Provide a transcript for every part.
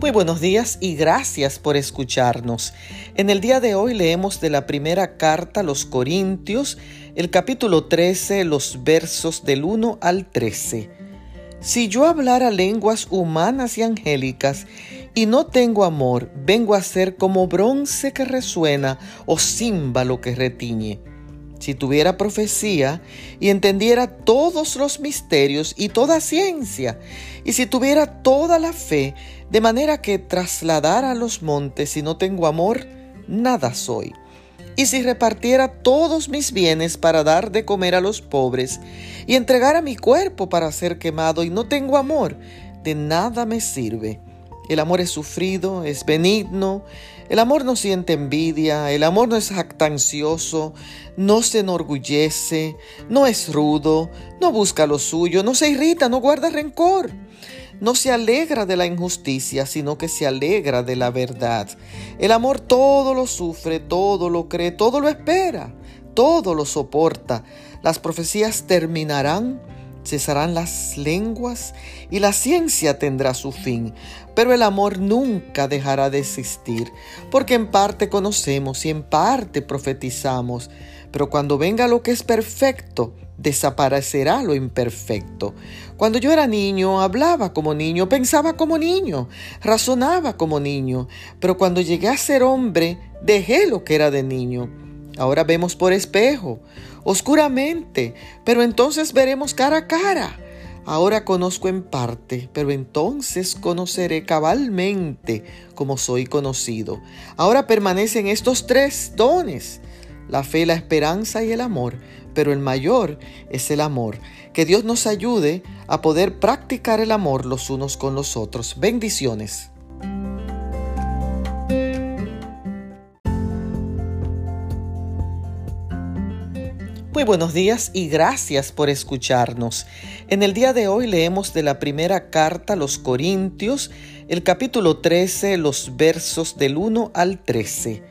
Muy buenos días y gracias por escucharnos. En el día de hoy leemos de la primera carta a los Corintios, el capítulo 13, los versos del 1 al 13. Si yo hablara lenguas humanas y angélicas y no tengo amor, vengo a ser como bronce que resuena o címbalo que retiñe si tuviera profecía y entendiera todos los misterios y toda ciencia, y si tuviera toda la fe, de manera que trasladara los montes y no tengo amor, nada soy. Y si repartiera todos mis bienes para dar de comer a los pobres, y entregara mi cuerpo para ser quemado y no tengo amor, de nada me sirve. El amor es sufrido, es benigno, el amor no siente envidia, el amor no es jactancioso, no se enorgullece, no es rudo, no busca lo suyo, no se irrita, no guarda rencor. No se alegra de la injusticia, sino que se alegra de la verdad. El amor todo lo sufre, todo lo cree, todo lo espera, todo lo soporta. Las profecías terminarán, cesarán las lenguas y la ciencia tendrá su fin, pero el amor nunca dejará de existir, porque en parte conocemos y en parte profetizamos, pero cuando venga lo que es perfecto, desaparecerá lo imperfecto. Cuando yo era niño, hablaba como niño, pensaba como niño, razonaba como niño, pero cuando llegué a ser hombre, dejé lo que era de niño. Ahora vemos por espejo, oscuramente, pero entonces veremos cara a cara. Ahora conozco en parte, pero entonces conoceré cabalmente como soy conocido. Ahora permanecen estos tres dones, la fe, la esperanza y el amor, pero el mayor es el amor. Que Dios nos ayude a poder practicar el amor los unos con los otros. Bendiciones. Muy buenos días y gracias por escucharnos. En el día de hoy leemos de la primera carta a los Corintios, el capítulo 13, los versos del 1 al 13.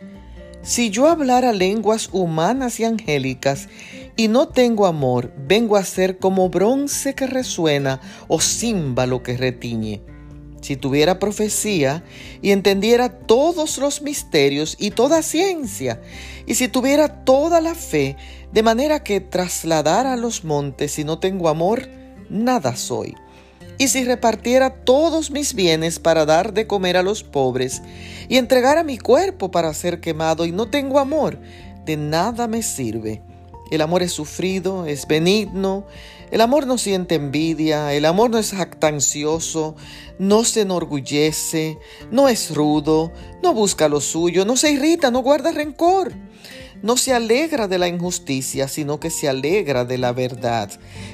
Si yo hablara lenguas humanas y angélicas y no tengo amor, vengo a ser como bronce que resuena o címbalo que retiñe si tuviera profecía y entendiera todos los misterios y toda ciencia, y si tuviera toda la fe, de manera que trasladara los montes y no tengo amor, nada soy. Y si repartiera todos mis bienes para dar de comer a los pobres, y entregara mi cuerpo para ser quemado y no tengo amor, de nada me sirve. El amor es sufrido, es benigno, el amor no siente envidia, el amor no es jactancioso, no se enorgullece, no es rudo, no busca lo suyo, no se irrita, no guarda rencor. No se alegra de la injusticia, sino que se alegra de la verdad.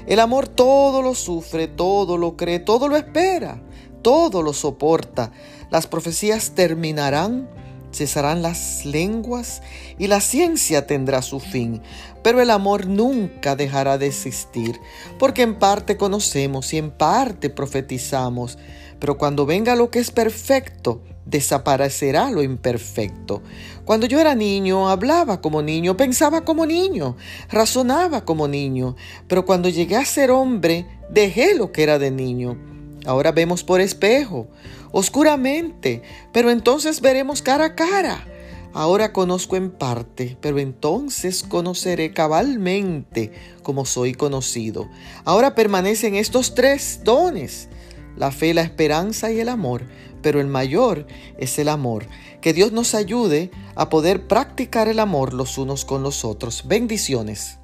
El amor todo lo sufre, todo lo cree, todo lo espera, todo lo soporta. Las profecías terminarán cesarán las lenguas y la ciencia tendrá su fin, pero el amor nunca dejará de existir, porque en parte conocemos y en parte profetizamos, pero cuando venga lo que es perfecto, desaparecerá lo imperfecto. Cuando yo era niño, hablaba como niño, pensaba como niño, razonaba como niño, pero cuando llegué a ser hombre, dejé lo que era de niño. Ahora vemos por espejo, oscuramente, pero entonces veremos cara a cara. Ahora conozco en parte, pero entonces conoceré cabalmente como soy conocido. Ahora permanecen estos tres dones, la fe, la esperanza y el amor, pero el mayor es el amor. Que Dios nos ayude a poder practicar el amor los unos con los otros. Bendiciones.